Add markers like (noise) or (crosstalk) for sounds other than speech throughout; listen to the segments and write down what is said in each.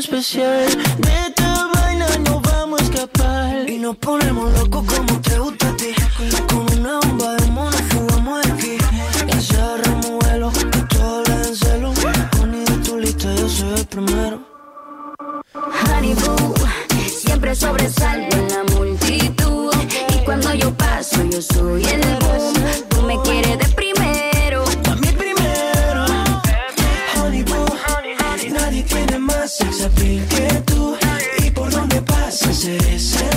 especial. De esta vaina no vamos a escapar. Y nos ponemos locos como te gusta a ti. Con una bomba de mono fugamos de aquí. Y cerramos vuelo, que todo le den celo. De tu lista yo soy el primero. Honey siempre sobresalgo en la multitud. Y cuando yo paso, yo soy el boom. Sex appeal que tú. Y por donde pasas eres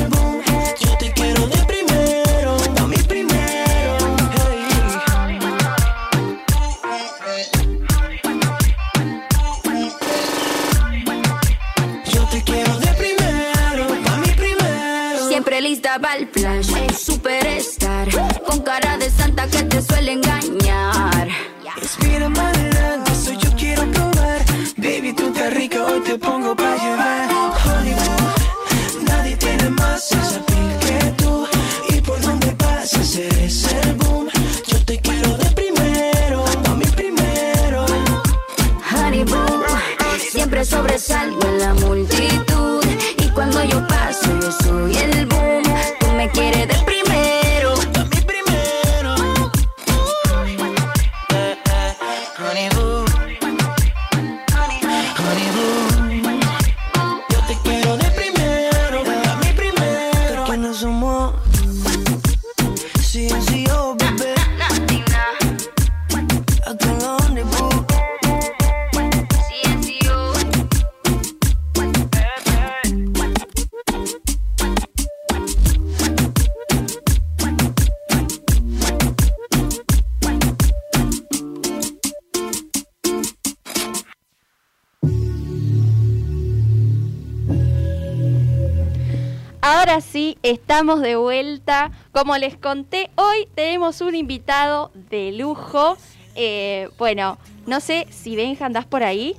Ahora sí, estamos de vuelta. Como les conté, hoy tenemos un invitado de lujo. Eh, bueno, no sé si Benja andás por ahí.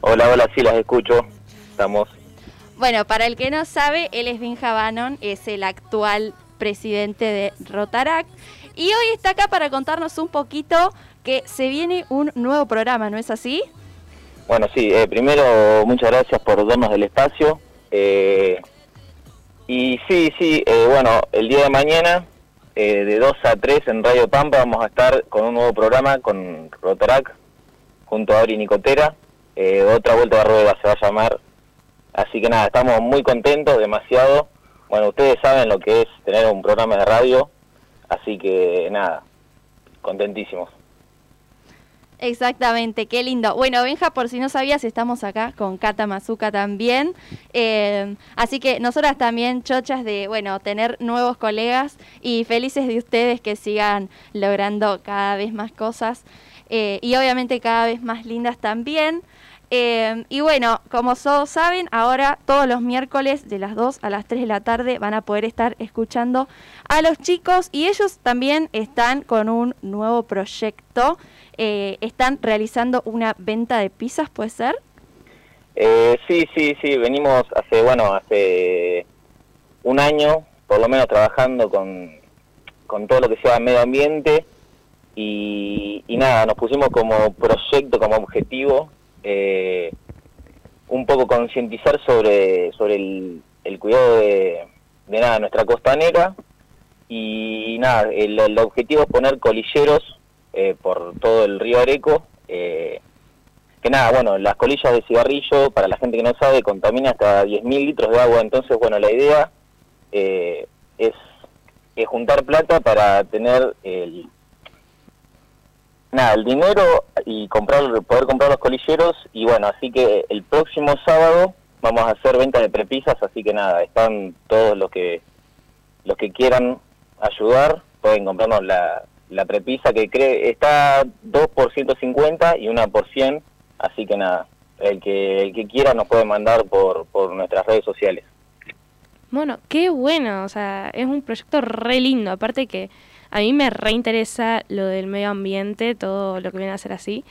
Hola, hola, sí, las escucho. Estamos. Bueno, para el que no sabe, él es Benja Bannon, es el actual presidente de Rotaract. Y hoy está acá para contarnos un poquito que se viene un nuevo programa, ¿no es así? Bueno, sí, eh, primero, muchas gracias por darnos el espacio. Eh, y sí, sí, eh, bueno, el día de mañana, eh, de 2 a 3 en Radio Pampa, vamos a estar con un nuevo programa con Rotarac, junto a Ari Nicotera. Eh, otra vuelta de rueda se va a llamar. Así que nada, estamos muy contentos, demasiado. Bueno, ustedes saben lo que es tener un programa de radio, así que nada, contentísimos. Exactamente, qué lindo. Bueno, Benja, por si no sabías, estamos acá con Cata Mazuca también. Eh, así que nosotras también, chochas de, bueno, tener nuevos colegas y felices de ustedes que sigan logrando cada vez más cosas eh, y obviamente cada vez más lindas también. Eh, y bueno, como todos saben, ahora todos los miércoles de las 2 a las 3 de la tarde van a poder estar escuchando a los chicos y ellos también están con un nuevo proyecto. Eh, están realizando una venta de pizzas, ¿puede ser? Eh, sí, sí, sí, venimos hace, bueno, hace un año, por lo menos trabajando con, con todo lo que sea medio ambiente y, y nada, nos pusimos como proyecto, como objetivo, eh, un poco concientizar sobre, sobre el, el cuidado de, de nada, nuestra costanera y nada, el, el objetivo es poner colilleros eh, por todo el río Areco. Eh, que nada, bueno, las colillas de cigarrillo, para la gente que no sabe, contamina hasta 10.000 litros de agua. Entonces, bueno, la idea eh, es, es juntar plata para tener el, nada, el dinero y comprar poder comprar los colilleros. Y bueno, así que el próximo sábado vamos a hacer venta de prepisas, así que nada, están todos los que los que quieran ayudar, pueden comprarnos la, la prepisa que cree está 2 por 150 y una por 100, así que nada, el que el que quiera nos puede mandar por, por nuestras redes sociales. Bueno, qué bueno, o sea, es un proyecto re lindo, aparte que a mí me reinteresa lo del medio ambiente, todo lo que viene a ser así.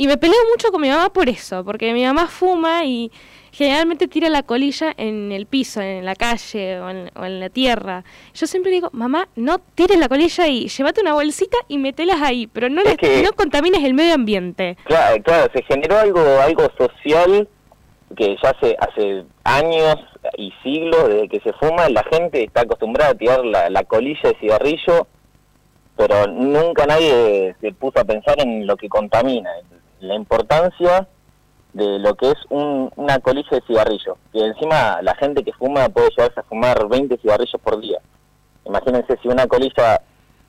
Y me peleo mucho con mi mamá por eso, porque mi mamá fuma y generalmente tira la colilla en el piso, en la calle o en, o en la tierra. Yo siempre digo, mamá, no tires la colilla ahí, llévate una bolsita y metelas ahí, pero no, Es les- que- no contamines el medio ambiente. Claro, claro, se generó algo algo social que ya hace, hace años y siglos desde que se fuma, la gente está acostumbrada a tirar la, la colilla de cigarrillo, pero nunca nadie se puso a pensar en lo que contamina, la importancia de lo que es un- una colilla de cigarrillo, que encima la gente que fuma puede llegarse a fumar 20 cigarrillos por día. Imagínense si una colilla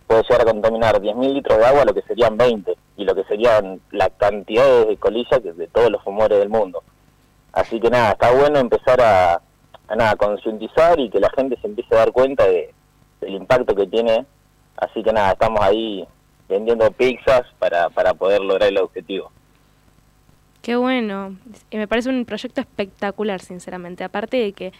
puede llegar a contaminar 10.000 litros de agua, lo que serían 20, y lo que serían la cantidad de colillas que de todos los fumadores del mundo. Así que nada, está bueno empezar a, a nada, concientizar y que la gente se empiece a dar cuenta de, del impacto que tiene. Así que nada, estamos ahí vendiendo pizzas para, para poder lograr el objetivo. Qué bueno. Me parece un proyecto espectacular, sinceramente. Aparte de que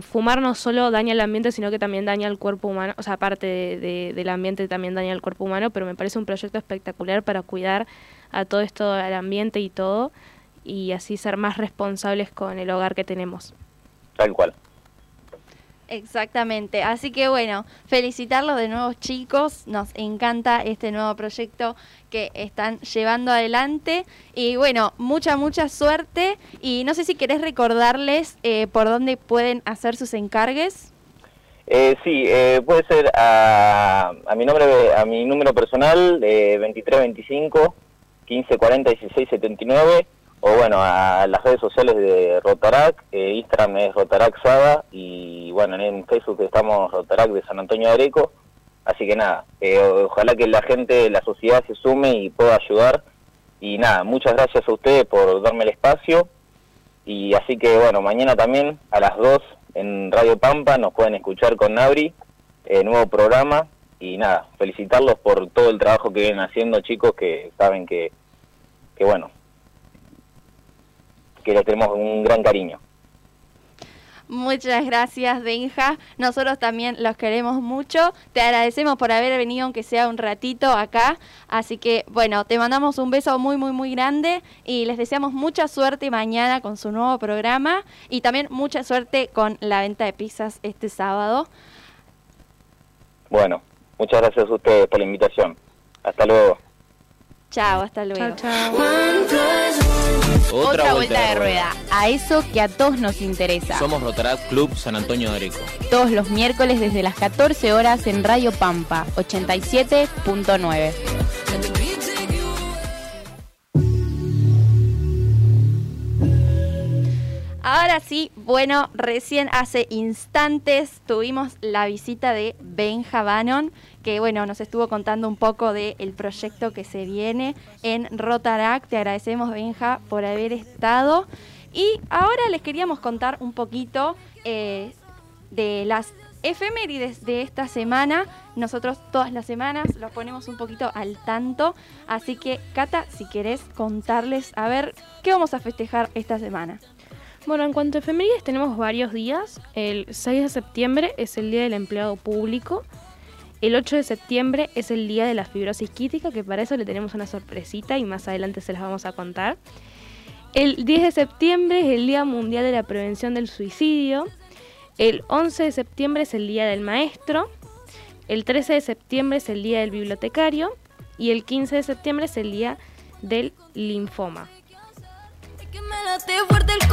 fumar no solo daña el ambiente, sino que también daña el cuerpo humano. O sea, aparte de- del ambiente, también daña el cuerpo humano. Pero me parece un proyecto espectacular para cuidar a todo esto, al ambiente y todo. Y así ser más responsables con el hogar que tenemos. Tal cual. Exactamente, así que bueno, felicitarlos de nuevo chicos, nos encanta este nuevo proyecto que están llevando adelante. Y bueno, mucha, mucha suerte. Y no sé si querés recordarles eh, por dónde pueden hacer sus encargues. Eh, sí, eh, puede ser a, a mi nombre, a mi número personal, eh, 2325 1540 1679, o bueno, a las redes sociales de Rotarac, eh, Instagram es Rotarac Sada, y bueno, en Facebook estamos Rotarac de San Antonio de Areco, así que nada, eh, ojalá que la gente, la sociedad se sume y pueda ayudar, y nada, muchas gracias a ustedes por darme el espacio, y así que bueno, mañana también a las 2 en Radio Pampa nos pueden escuchar con Nabri, eh, nuevo programa. Y nada, felicitarlos por todo el trabajo que vienen haciendo chicos que saben que, que bueno, que les tenemos un gran cariño. Muchas gracias, Benja. Nosotros también los queremos mucho. Te agradecemos por haber venido, aunque sea un ratito acá. Así que, bueno, te mandamos un beso muy, muy, muy grande y les deseamos mucha suerte mañana con su nuevo programa y también mucha suerte con la venta de pizzas este sábado. Bueno, muchas gracias a ustedes por la invitación. Hasta luego. Chao, hasta luego. Chao, chao. Otra, vuelta, de rueda. A eso que a todos nos interesa. Somos Rotaract Club San Antonio de Areco. Todos los miércoles desde las 14 horas en Radio Pampa 87.9. Ahora sí, bueno, recién hace instantes tuvimos la visita de Benja Bannon, que bueno, nos estuvo contando un poco del proyecto que se viene en Rotaract. Te agradecemos, Benja, por haber estado. Y ahora les queríamos contar un poquito eh, de las efemérides de esta semana. Nosotros todas las semanas los ponemos un poquito al tanto. Así que, Cata, si querés contarles, a ver, ¿qué vamos a festejar esta semana? Bueno, en cuanto a efemérides tenemos varios días. El 6 de septiembre es el Día del Empleado Público. El 8 de septiembre es el Día de la Fibrosis Quítica, que para eso le tenemos una sorpresita y más adelante se las vamos a contar. El 10 de septiembre es el Día Mundial de la Prevención del Suicidio. El 11 de septiembre es el Día del Maestro. El 13 de septiembre es el Día del Bibliotecario. Y el 15 de septiembre es el Día del Linfoma. Que me late fuerte el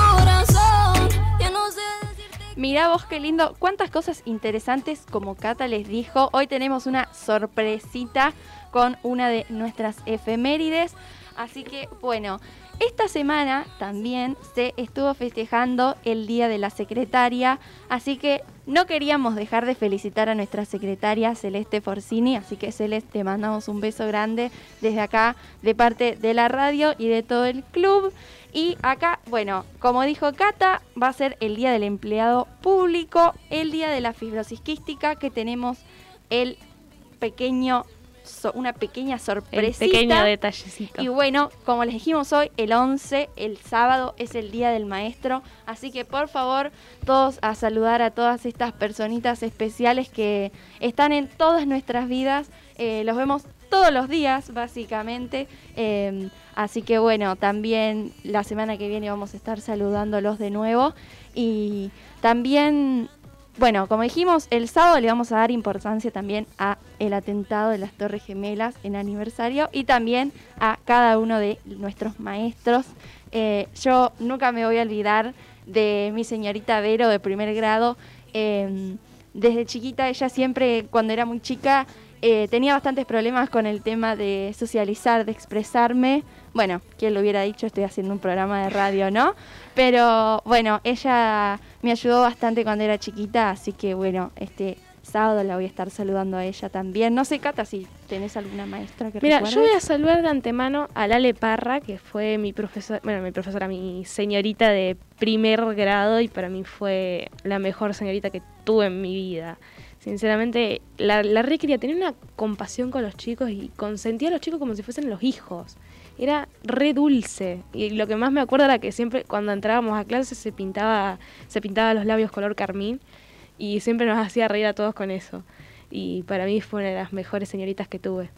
Mirá vos qué lindo, cuántas cosas interesantes como Cata les dijo. Hoy tenemos una sorpresita con una de nuestras efemérides. Así que bueno, esta semana también se estuvo festejando el Día de la Secretaria, así que no queríamos dejar de felicitar a nuestra secretaria Celeste Forcini, así que Celeste te mandamos un beso grande desde acá de parte de la radio y de todo el club. Y acá, bueno, como dijo Cata, va a ser el Día del Empleado Público, el Día de la Fibrosis Quística, que tenemos el pequeño, so- una pequeña El sorpresita. pequeño detallecito. Y bueno, como les dijimos hoy, el 11, el sábado, es el Día del Maestro. Así que por favor, todos a saludar a todas estas personitas especiales que están en todas nuestras vidas. Eh, los vemos todos los días, básicamente. Eh, así que bueno, también la semana que viene vamos a estar saludándolos de nuevo. Y también bueno, como dijimos, el sábado le vamos a dar importancia también a el atentado de las Torres Gemelas en aniversario y también a cada uno de nuestros maestros. Eh, yo nunca me voy a olvidar de mi señorita Vero de primer grado. Eh, desde chiquita, ella siempre, cuando era muy chica, eh, tenía bastantes problemas con el tema de socializar, de expresarme. Bueno, quien lo hubiera dicho, estoy haciendo un programa de radio, ¿no? Pero bueno, ella me ayudó bastante cuando era chiquita, así que bueno, este sábado la voy a estar saludando a ella también. No sé, Cata, si tenés alguna maestra que Mira, recuerdes. yo voy a saludar de antemano a Lale Parra, que fue mi profesora, bueno, mi profesora, mi señorita de primer grado y para mí fue la mejor señorita que tuve en mi vida. Sinceramente, la, la re quería, tenía una compasión con los chicos y consentía a los chicos como si fuesen los hijos. Era re dulce. Y lo que más me acuerdo era que siempre cuando entrábamos a clase se pintaba, se pintaba los labios color carmín y siempre nos hacía reír a todos con eso. Y para mí fue una de las mejores señoritas que tuve.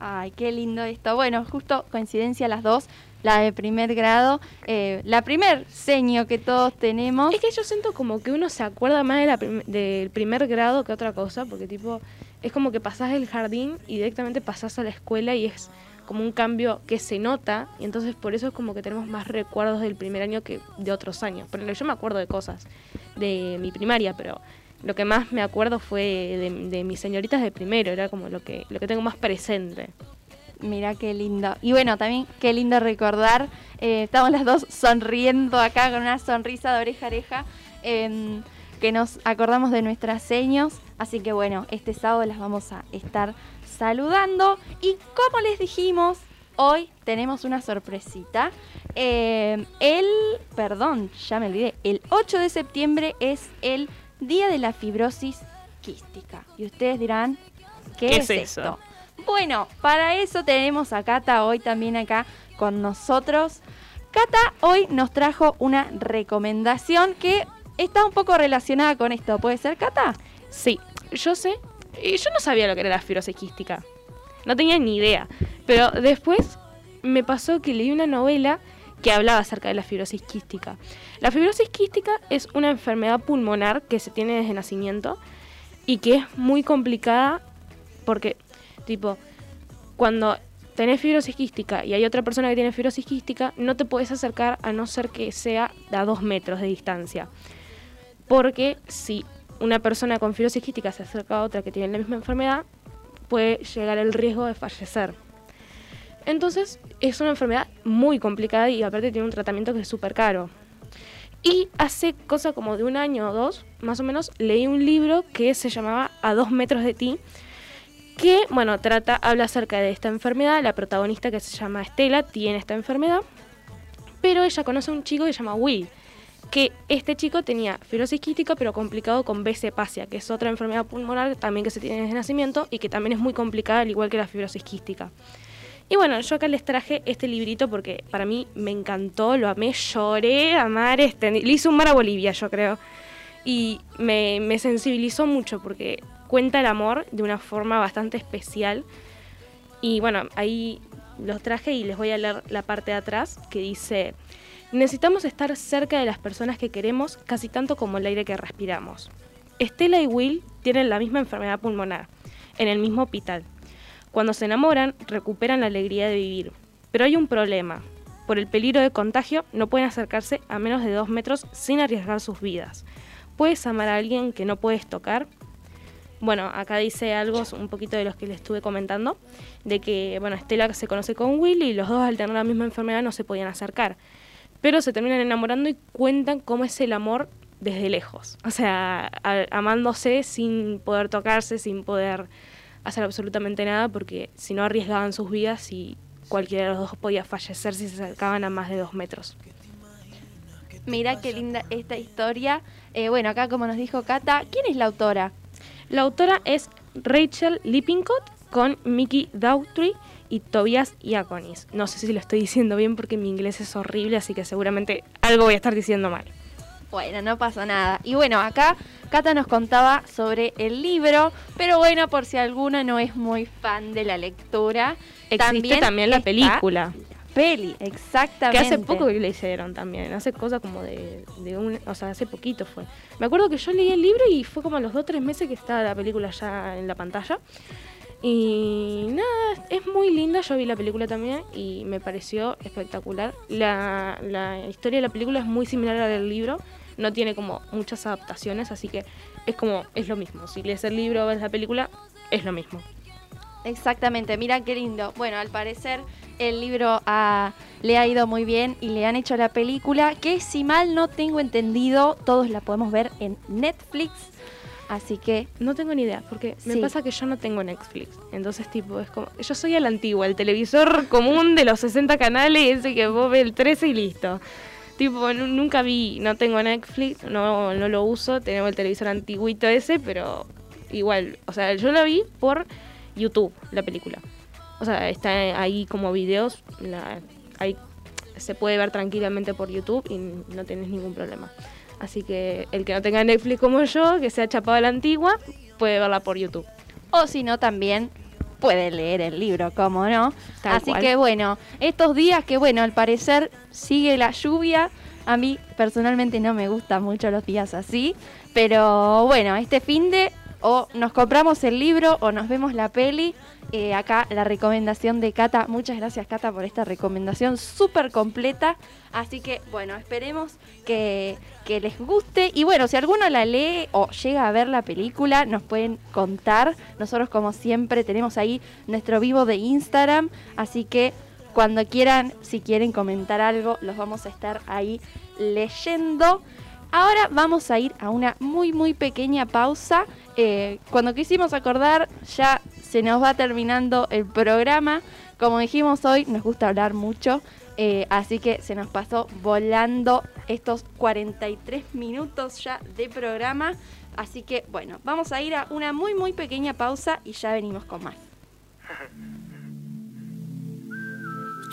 Ay, qué lindo esto. Bueno, justo coincidencia las dos, la de primer grado, eh, la primer seño que todos tenemos. Es que yo siento como que uno se acuerda más de la prim- del primer grado que otra cosa, porque tipo, es como que pasás del jardín y directamente pasás a la escuela y es como un cambio que se nota, y entonces por eso es como que tenemos más recuerdos del primer año que de otros años. Pero yo me acuerdo de cosas de mi primaria, pero lo que más me acuerdo fue de, mis señoritas de primero, era como lo que, lo que tengo más presente. Mira qué lindo. Y bueno, también qué lindo recordar. eh, estamos las dos sonriendo acá con una sonrisa de oreja a oreja. em, que nos acordamos de nuestras seños. Así que bueno, este sábado las vamos a estar saludando. Y como les dijimos, hoy tenemos una sorpresita. Em, el, perdón, ya me olvidé. El 8 de septiembre es el Día de la Fibrosis Quística. Y ustedes dirán, ¿qué, ¿Qué es, es eso? esto? Bueno, para eso tenemos a Cata hoy también acá con nosotros. Cata hoy nos trajo una recomendación que está un poco relacionada con esto. ¿Puede ser, Cata? Sí, yo sé, y yo no sabía lo que era la fibrosis quística. No tenía ni idea. Pero después me pasó que leí una novela que hablaba acerca de la fibrosis quística. La fibrosis quística es una enfermedad pulmonar que se tiene desde nacimiento y que es muy complicada porque, tipo, cuando tenés fibrosis quística y hay otra persona que tiene fibrosis quística, no te puedes acercar a no ser que sea a dos metros de distancia. Porque si una persona con fibrosis quística se acerca a otra que tiene la misma enfermedad, puede llegar el riesgo de fallecer. Entonces es una enfermedad muy complicada y aparte tiene un tratamiento que es súper caro. Y hace cosa como de un año o dos, más o menos, leí un libro que se llamaba A dos metros de ti, que, bueno, trata, habla acerca de esta enfermedad. La protagonista que se llama Estela tiene esta enfermedad, pero ella conoce a un chico que se llama Will, que este chico tenía fibrosis quística, pero complicado con B. cepacia, que es otra enfermedad pulmonar también que se tiene desde nacimiento y que también es muy complicada, al igual que la fibrosis quística. Y bueno, yo acá les traje este librito porque para mí me encantó, lo amé, lloré a mares, tendi- le hice un mar a Bolivia, yo creo. Y me, me sensibilizó mucho porque cuenta el amor de una forma bastante especial. Y bueno, ahí los traje y les voy a leer la parte de atrás que dice, necesitamos estar cerca de las personas que queremos casi tanto como el aire que respiramos. Estela y Will tienen la misma enfermedad pulmonar, en el mismo hospital. Cuando se enamoran, recuperan la alegría de vivir. Pero hay un problema. Por el peligro de contagio, no pueden acercarse a menos de dos metros sin arriesgar sus vidas. ¿Puedes amar a alguien que no puedes tocar? Bueno, acá dice algo, un poquito de los que le estuve comentando, de que, bueno, Estela se conoce con Will y los dos al tener la misma enfermedad no se podían acercar. Pero se terminan enamorando y cuentan cómo es el amor desde lejos. O sea, a- amándose sin poder tocarse, sin poder hacer absolutamente nada, porque si no arriesgaban sus vidas y cualquiera de los dos podía fallecer si se acercaban a más de dos metros. Mira qué linda esta historia. Eh, bueno, acá como nos dijo Cata, ¿quién es la autora? La autora es Rachel Lippincott con Mickey Daughtry y Tobias Iaconis. No sé si lo estoy diciendo bien porque mi inglés es horrible, así que seguramente algo voy a estar diciendo mal. Bueno, no pasa nada. Y bueno, acá Cata nos contaba sobre el libro, pero bueno, por si alguno no es muy fan de la lectura, Existe también, la está película. peli, Que exactamente. hace poco que le hicieron también, hace cosas como de, de un, o sea, hace poquito fue. Me acuerdo que yo leí el libro y fue como a los dos o tres meses que estaba la película ya en la pantalla. Y nada, es muy linda, yo vi la película también y me pareció espectacular. La, la historia de la película es muy similar a la del libro, no tiene como muchas adaptaciones, así que es como, es lo mismo. Si lees el libro o ves la película, es lo mismo. Exactamente, mira qué lindo. Bueno, al parecer el libro ah, le ha ido muy bien y le han hecho la película, que si mal no tengo entendido, todos la podemos ver en Netflix. Así que No tengo ni idea, porque me Sí. pasa que yo no tengo Netflix. Entonces, tipo, es como. Yo soy a la antigua, el televisor común de los 60 canales, ese que vos ves el 13 y listo. Tipo, nu- nunca vi, no tengo Netflix, no, no lo uso, tenemos el televisor antiguito ese, pero igual, o sea, yo la vi por YouTube, la película. O sea, está ahí como videos, la, ahí se puede ver tranquilamente por YouTube y no tenés ningún problema. Así que el que no tenga Netflix como yo, que sea chapado a la antigua, puede verla por YouTube. o si no también puede leer el libro, como no. Tal Así cual. que bueno, estos días que bueno, al parecer sigue la lluvia. A mí personalmente no me gustan mucho los días así, pero bueno, este fin de o nos compramos el libro o nos vemos la peli. Eh, acá la recomendación de Cata. Muchas gracias Cata por esta recomendación súper completa. Así que bueno, esperemos que, les guste. Y bueno, si alguno la lee o llega a ver la película, nos pueden contar. Nosotros como siempre tenemos ahí nuestro vivo de Instagram. Así que cuando quieran, si quieren comentar algo, los vamos a estar ahí leyendo. Ahora vamos a ir a una muy muy pequeña pausa. Eh, cuando quisimos acordar ya se nos va terminando el programa. Como dijimos hoy, nos gusta hablar mucho. eh, así que se nos pasó volando estos 43 minutos ya de programa. Así que bueno, vamos a ir a una muy muy pequeña pausa y ya venimos con más. (laughs)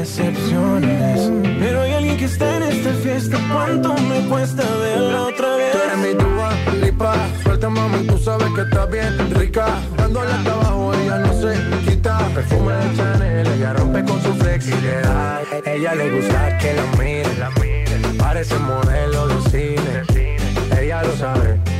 excepciones. Pero hay alguien que está en esta fiesta. ¿Cuánto me cuesta verla otra vez? Tú eres mi tuba, lipa. Suelta, mami, tú sabes que está bien rica. Dándole hasta abajo, ella no se quita. Perfume de Chanel, ella rompe con su flexibilidad. Ella le gusta que la miren. Parece modelo de cine. Ella lo sabe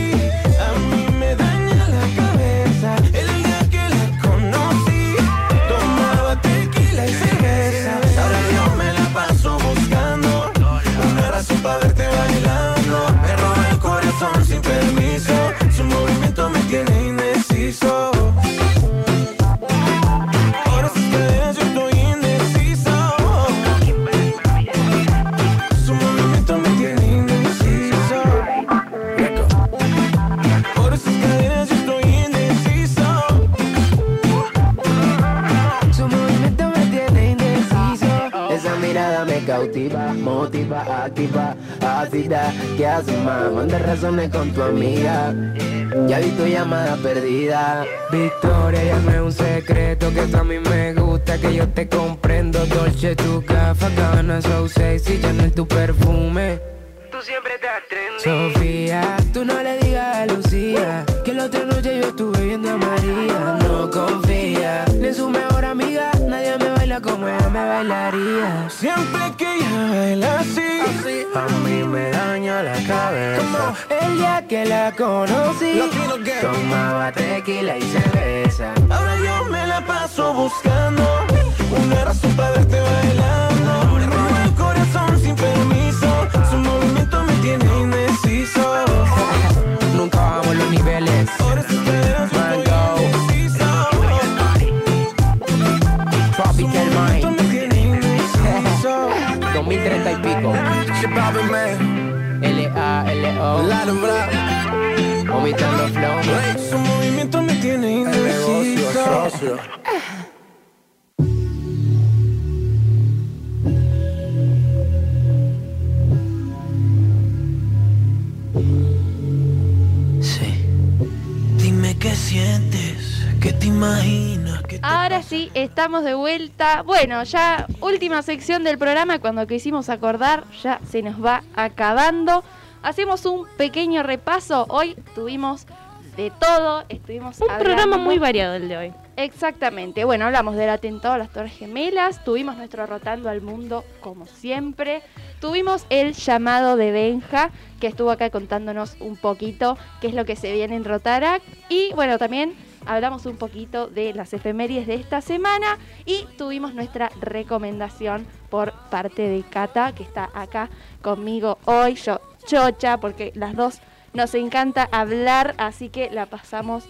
¿Qué haces, más? Manda razones con tu amiga. Ya vi tu llamada perdida. Victoria, ya no es un secreto que tú a mí me gusta, que yo te comprendo. Dolce, tu gafas, ganas, so sexy, ya no es tu perfume. Tú siempre estás trendy. Sofía, tú no le digas a Lucía que la otra noche yo estuve viendo a María. No confía, tiene su mejor me bailaría. Siempre que ella baila así, A mí me daña la cabeza. Como el día que la conocí. Tomaba tequila y cerveza. ahora yo me la paso buscando una razón para verte bailando. Bravo. Vomitando flow. Su movimiento me tiene indeciso. Qué sientes, qué te imaginas. qué te Ahora sí, estamos de vuelta. Bueno, ya última sección del programa, cuando quisimos acordar, ya se nos va acabando. Hacemos un pequeño repaso. Hoy tuvimos de todo, estuvimos Un programa muy variado el de hoy. Exactamente. Bueno, hablamos del atentado a las Torres Gemelas, tuvimos nuestro Rotando al Mundo como siempre, tuvimos el llamado de Benja, que estuvo acá contándonos un poquito qué es lo que se viene en Rotarac, y bueno, también hablamos un poquito de las efemérides de esta semana y tuvimos nuestra recomendación por parte de Cata, que está acá conmigo hoy, yo chocha, porque las dos nos encanta hablar, así que la pasamos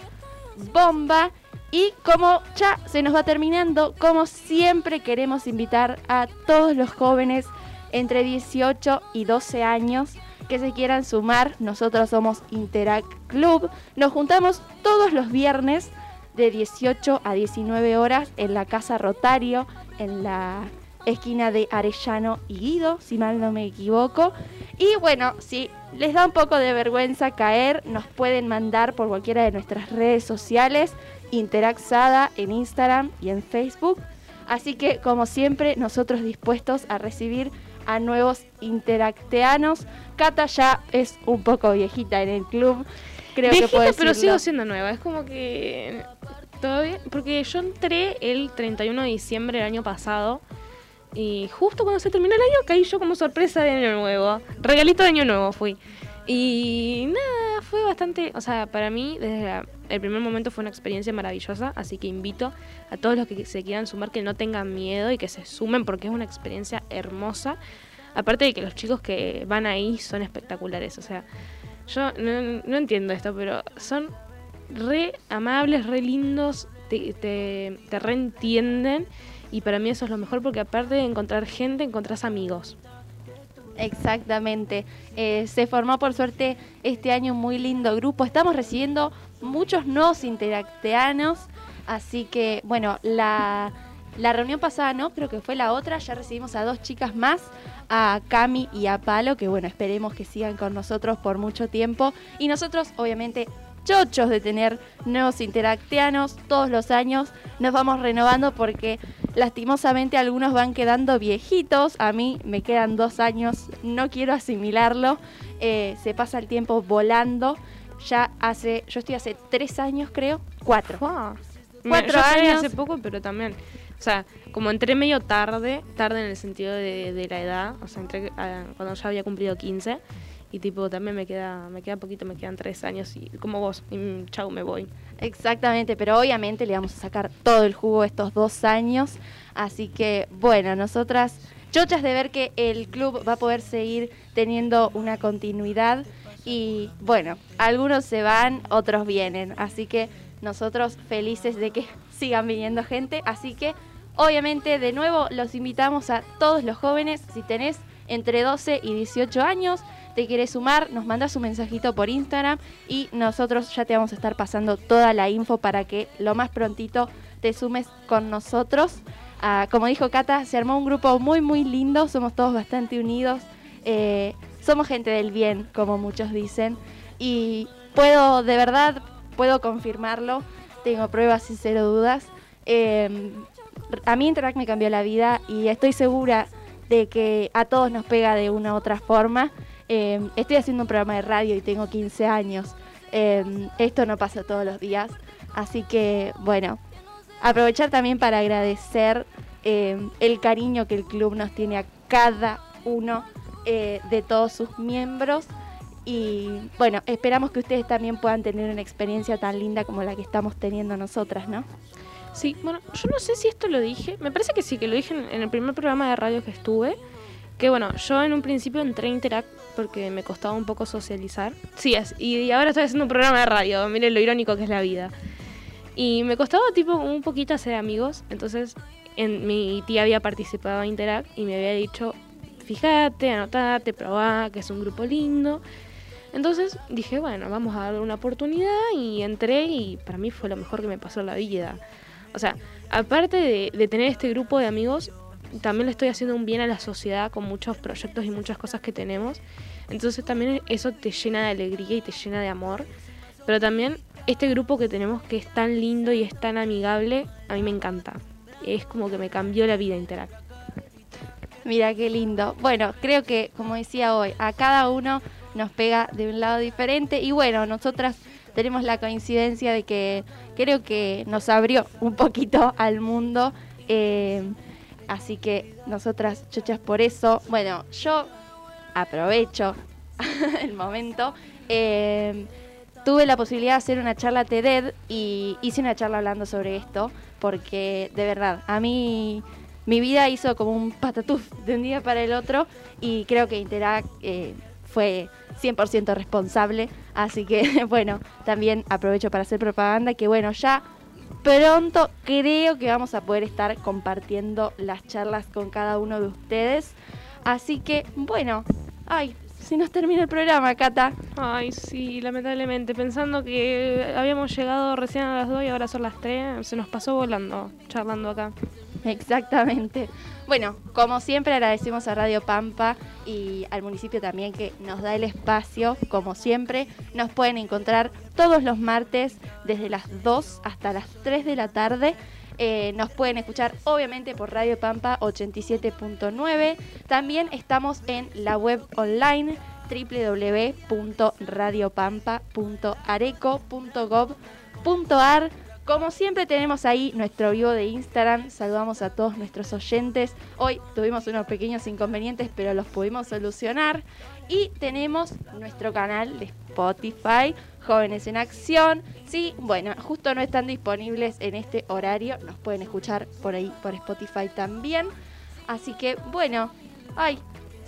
bomba. Y como ya se nos va terminando, como siempre queremos invitar a todos los jóvenes entre 18 y 12 años que se quieran sumar. Nosotros somos Interact Club. Nos juntamos todos los viernes de 18 a 19 horas en la Casa Rotario, en la esquina de Arellano y Guido, si mal no me equivoco. Y bueno, si les da un poco de vergüenza caer, nos pueden mandar por cualquiera de nuestras redes sociales, Interaxada en Instagram y en Facebook. Así que, como siempre, nosotros dispuestos a recibir a nuevos interacteanos. Cata ya es un poco viejita en el club. Creo que Viejita, puedo pero sigo siendo nueva. Es como que todavía, porque yo entré el 31 de diciembre del año pasado y justo cuando se terminó el año caí yo como sorpresa de año nuevo. Regalito de año nuevo fui. Y nada, fue bastante, o sea, para mí desde la- el primer momento fue una experiencia maravillosa, así que invito a todos los que se quieran sumar que no tengan miedo y que se sumen porque es una experiencia hermosa. Aparte de que los chicos que van ahí son espectaculares, o sea, yo no, entiendo esto, pero son re amables, re lindos, te, te, te reentienden y para mí eso es lo mejor porque aparte de encontrar gente, encontrás amigos. Exactamente. Eh, se formó por suerte este año un muy lindo grupo. Estamos recibiendo muchos nuevos interacteanos. Así que, bueno, la, la reunión pasada no, creo que fue la otra. Ya recibimos a dos chicas más, a Cami y a Palo, que bueno, esperemos que sigan con nosotros por mucho tiempo. Y nosotros, obviamente, chochos de tener nuevos interacteanos todos los años. Nos vamos renovando porque lastimosamente algunos van quedando viejitos. A mí me quedan dos años, no quiero asimilarlo. Eh, se pasa el tiempo volando. Ya hace, yo estoy hace tres años creo, cuatro. Wow. Cuatro Yo años. hace poco, pero también, o sea, como entré medio tarde, tarde en el sentido de, de la edad, o sea, entré ah, cuando ya había cumplido 15 y tipo también me queda me queda poquito, me quedan tres años y como vos, y chau, me voy. Exactamente, pero obviamente le vamos a sacar todo el jugo estos dos años. Así que, bueno, nosotras chochas de ver que el club va a poder seguir teniendo una continuidad. Y bueno, algunos se van, otros vienen. Así que nosotros felices de que (laughs) sigan viniendo gente. Así que, obviamente, de nuevo los invitamos a todos los jóvenes. Si tenés entre 12 y 18 años, te quieres sumar, nos mandas un mensajito por Instagram y nosotros ya te vamos a estar pasando toda la info para que lo más prontito te sumes con nosotros. Ah, como dijo Cata, se armó un grupo muy muy lindo, somos todos bastante unidos, eh, somos gente del bien, como muchos dicen, y puedo, de verdad, puedo confirmarlo, tengo pruebas y cero dudas. Eh, a mí Interact me cambió la vida y estoy segura de que a todos nos pega de una u otra forma. Eh, estoy haciendo un programa de radio y tengo 15 años. Eh, esto no pasa todos los días. Así que, bueno, aprovechar también para agradecer eh, el cariño que el club nos tiene a cada uno eh, de todos sus miembros. Y bueno, esperamos que ustedes también puedan tener una experiencia tan linda como la que estamos teniendo nosotras, ¿no? Sí, bueno, yo no sé si esto lo dije, me parece que sí, que lo dije en, en el primer programa de radio que estuve, que bueno, yo en un principio entré a Interact porque me costaba un poco socializar. Sí, y ahora estoy haciendo un programa de radio, miren lo irónico que es la vida. Y me costaba tipo un poquito hacer amigos, entonces en, mi tía había participado en Interact y me había dicho, fíjate, anotate, probá, que es un grupo lindo. Entonces dije, bueno, vamos a darle una oportunidad y entré y para mí fue lo mejor que me pasó en la vida. O sea, aparte de, de tener este grupo de amigos, también le estoy haciendo un bien a la sociedad con muchos proyectos y muchas cosas que tenemos. Entonces también eso te llena de alegría y te llena de amor. Pero también este grupo que tenemos que es tan lindo y es tan amigable, a mí me encanta. Es como que me cambió la vida Interact. Mira qué lindo. Bueno, creo que, como decía hoy, a cada uno nos pega de un lado diferente. Y bueno, nosotras tenemos la coincidencia de que creo que nos abrió un poquito al mundo. eh, así que nosotras, chochas, por eso. Bueno, yo aprovecho (laughs) el momento. eh, tuve la posibilidad de hacer una charla TED y hice una charla hablando sobre esto. Porque de verdad, a mí mi vida hizo como un patatúf de un día para el otro y creo que Interact eh, fue 100% responsable. Así que (laughs) bueno, también aprovecho para hacer propaganda que bueno, ya pronto creo que vamos a poder estar compartiendo las charlas con cada uno de ustedes. Así que bueno, ay, si nos termina el programa, Cata. Ay, sí, lamentablemente. Pensando que habíamos llegado recién a las 2 y ahora son las 3, se nos pasó volando, charlando acá. Exactamente. Bueno, como siempre agradecemos a Radio Pampa y al municipio también que nos da el espacio, como siempre. Nos pueden encontrar todos los martes desde las 2 hasta las 3 de la tarde. Eh, nos pueden escuchar obviamente por Radio Pampa 87.9. También estamos en la web online www.radiopampa.areco.gov.ar. Como siempre tenemos ahí nuestro vivo de Instagram, saludamos a todos nuestros oyentes. Hoy tuvimos unos pequeños inconvenientes, pero los pudimos solucionar. Y tenemos nuestro canal de Spotify, Jóvenes en Acción. Sí, bueno, justo no están disponibles en este horario, nos pueden escuchar por ahí, por Spotify también. Así que bueno, ay,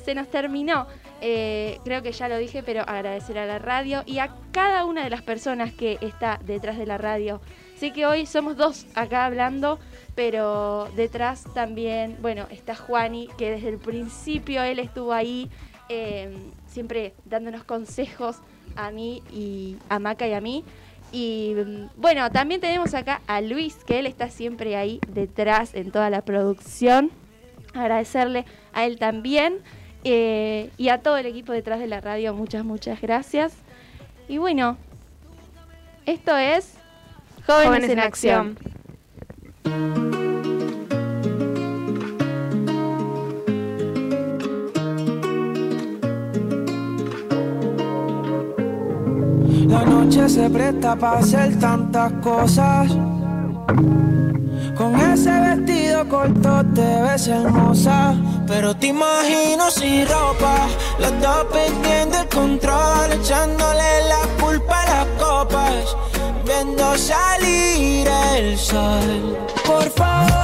se nos terminó. Eh, creo que ya lo dije, pero agradecer a la radio y a cada una de las personas que está detrás de la radio. Sé que hoy somos dos acá hablando, pero detrás también, bueno, está Juani, que desde el principio él estuvo ahí, eh, siempre dándonos consejos a mí y a Maca y a mí. Y mm, bueno, también tenemos acá a Luis, que él está siempre ahí detrás en toda la producción. Agradecerle a él también. eh, y a todo el equipo detrás de la radio, muchas, muchas gracias. Y bueno, esto es Jóvenes, en, Acción. Noche se presta para hacer tantas cosas. Con ese vestido corto te ves hermosa. Pero te imagino sin ropa. Los dos perdiendo el control. Echándole la culpa a las copas. Viendo salir el sol. Por favor.